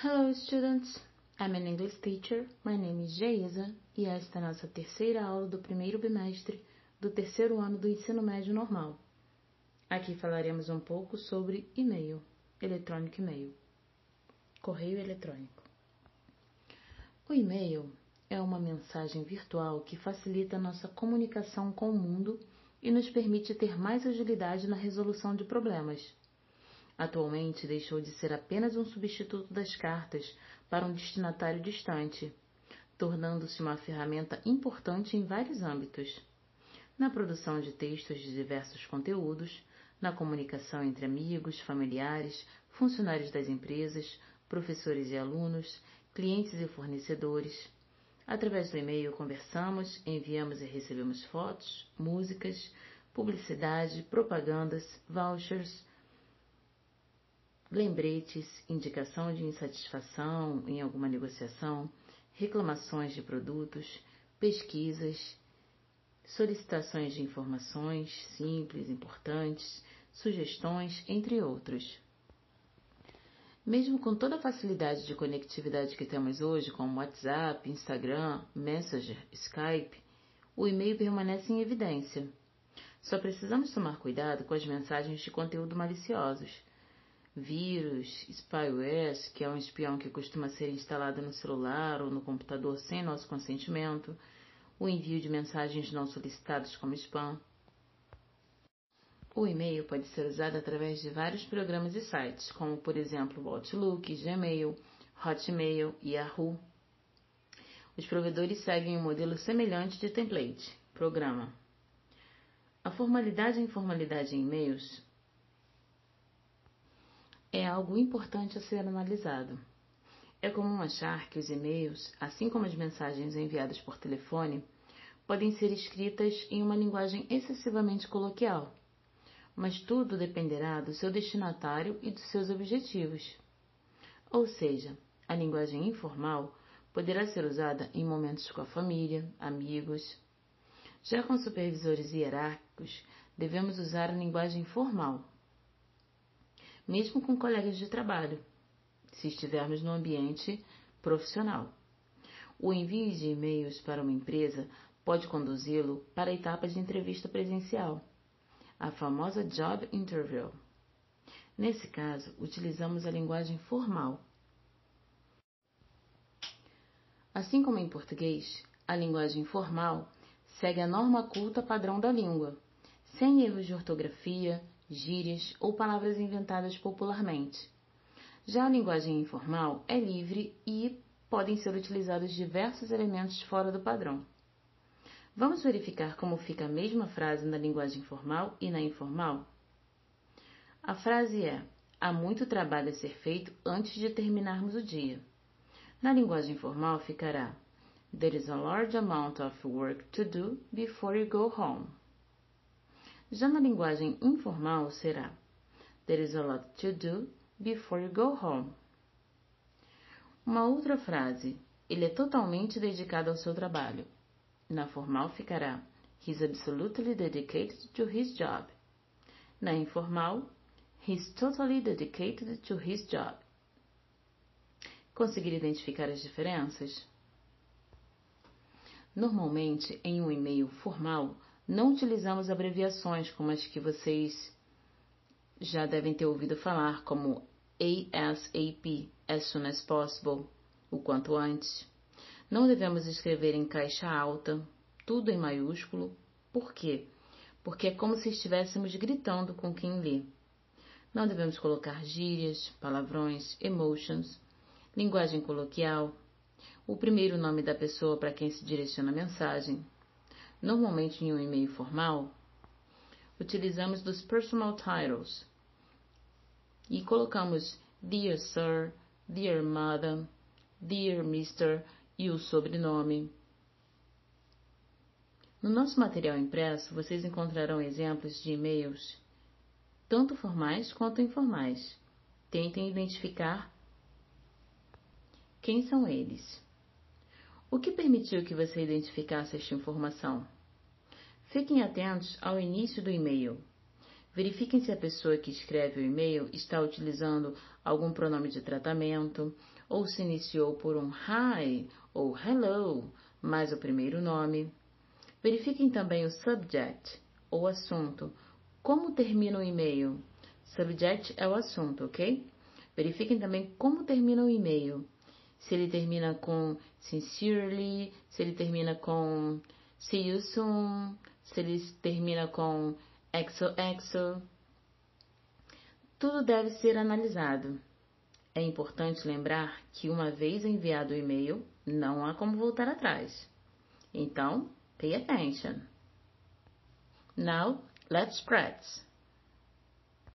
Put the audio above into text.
Hello, students. I'm an English teacher. My name is Geisa e esta é a nossa terceira aula do primeiro bimestre do terceiro ano do ensino médio normal. Aqui falaremos um pouco sobre e-mail, eletrônico e-mail, correio eletrônico. O e-mail é uma mensagem virtual que facilita nossa comunicação com o mundo e nos permite ter mais agilidade na resolução de problemas. Atualmente deixou de ser apenas um substituto das cartas para um destinatário distante, tornando-se uma ferramenta importante em vários âmbitos. Na produção de textos de diversos conteúdos, na comunicação entre amigos, familiares, funcionários das empresas, professores e alunos, clientes e fornecedores. Através do e-mail conversamos, enviamos e recebemos fotos, músicas, publicidade, propagandas, vouchers, lembretes, indicação de insatisfação em alguma negociação, reclamações de produtos, pesquisas, solicitações de informações simples, importantes, sugestões, entre outros. Mesmo com toda a facilidade de conectividade que temos hoje, como WhatsApp, Instagram, Messenger, Skype, o e-mail permanece em evidência. Só precisamos tomar cuidado com as mensagens de conteúdo maliciosos vírus, spyware, que é um espião que costuma ser instalado no celular ou no computador sem nosso consentimento, o envio de mensagens não solicitadas como spam. O e-mail pode ser usado através de vários programas e sites, como por exemplo Outlook, Gmail, Hotmail e Yahoo. Os provedores seguem um modelo semelhante de template, programa. A formalidade e informalidade em e-mails é algo importante a ser analisado. É comum achar que os e-mails, assim como as mensagens enviadas por telefone, podem ser escritas em uma linguagem excessivamente coloquial, mas tudo dependerá do seu destinatário e dos seus objetivos. Ou seja, a linguagem informal poderá ser usada em momentos com a família, amigos. Já com supervisores hierárquicos, devemos usar a linguagem formal, mesmo com colegas de trabalho, se estivermos no ambiente profissional. O envio de e-mails para uma empresa pode conduzi-lo para a etapa de entrevista presencial, a famosa job interview. Nesse caso, utilizamos a linguagem formal. Assim como em português, a linguagem formal segue a norma culta padrão da língua, sem erros de ortografia, gírias ou palavras inventadas popularmente. Já a linguagem informal é livre e podem ser utilizados diversos elementos fora do padrão. Vamos verificar como fica a mesma frase na linguagem formal e na informal? A frase é: Há muito trabalho a ser feito antes de terminarmos o dia. Na linguagem formal ficará: There is a large amount of work to do before you go home. Já na linguagem informal será There is a lot to do before you go home. Uma outra frase. Ele é totalmente dedicado ao seu trabalho. Na formal ficará He's absolutely dedicated to his job. Na informal, He's totally dedicated to his job. Conseguir identificar as diferenças? Normalmente, em um e-mail formal, não utilizamos abreviações como as que vocês já devem ter ouvido falar, como ASAP, as soon as possible, o quanto antes. Não devemos escrever em caixa alta, tudo em maiúsculo. Por quê? Porque é como se estivéssemos gritando com quem lê. Não devemos colocar gírias, palavrões, emotions, linguagem coloquial, o primeiro nome da pessoa para quem se direciona a mensagem, Normalmente em um e-mail formal, utilizamos dos personal titles e colocamos Dear Sir, Dear Madam, Dear Mr. e o sobrenome. No nosso material impresso, vocês encontrarão exemplos de e-mails, tanto formais quanto informais. Tentem identificar quem são eles. O que permitiu que você identificasse esta informação? Fiquem atentos ao início do e-mail. Verifiquem se a pessoa que escreve o e-mail está utilizando algum pronome de tratamento ou se iniciou por um hi ou hello, mais o primeiro nome. Verifiquem também o subject, ou assunto. Como termina o e-mail? Subject é o assunto, ok? Verifiquem também como termina o e-mail. Se ele termina com sincerely, se ele termina com see you soon, se ele termina com XOXO. Tudo deve ser analisado. É importante lembrar que uma vez enviado o e-mail, não há como voltar atrás. Então, pay attention. Now, let's practice.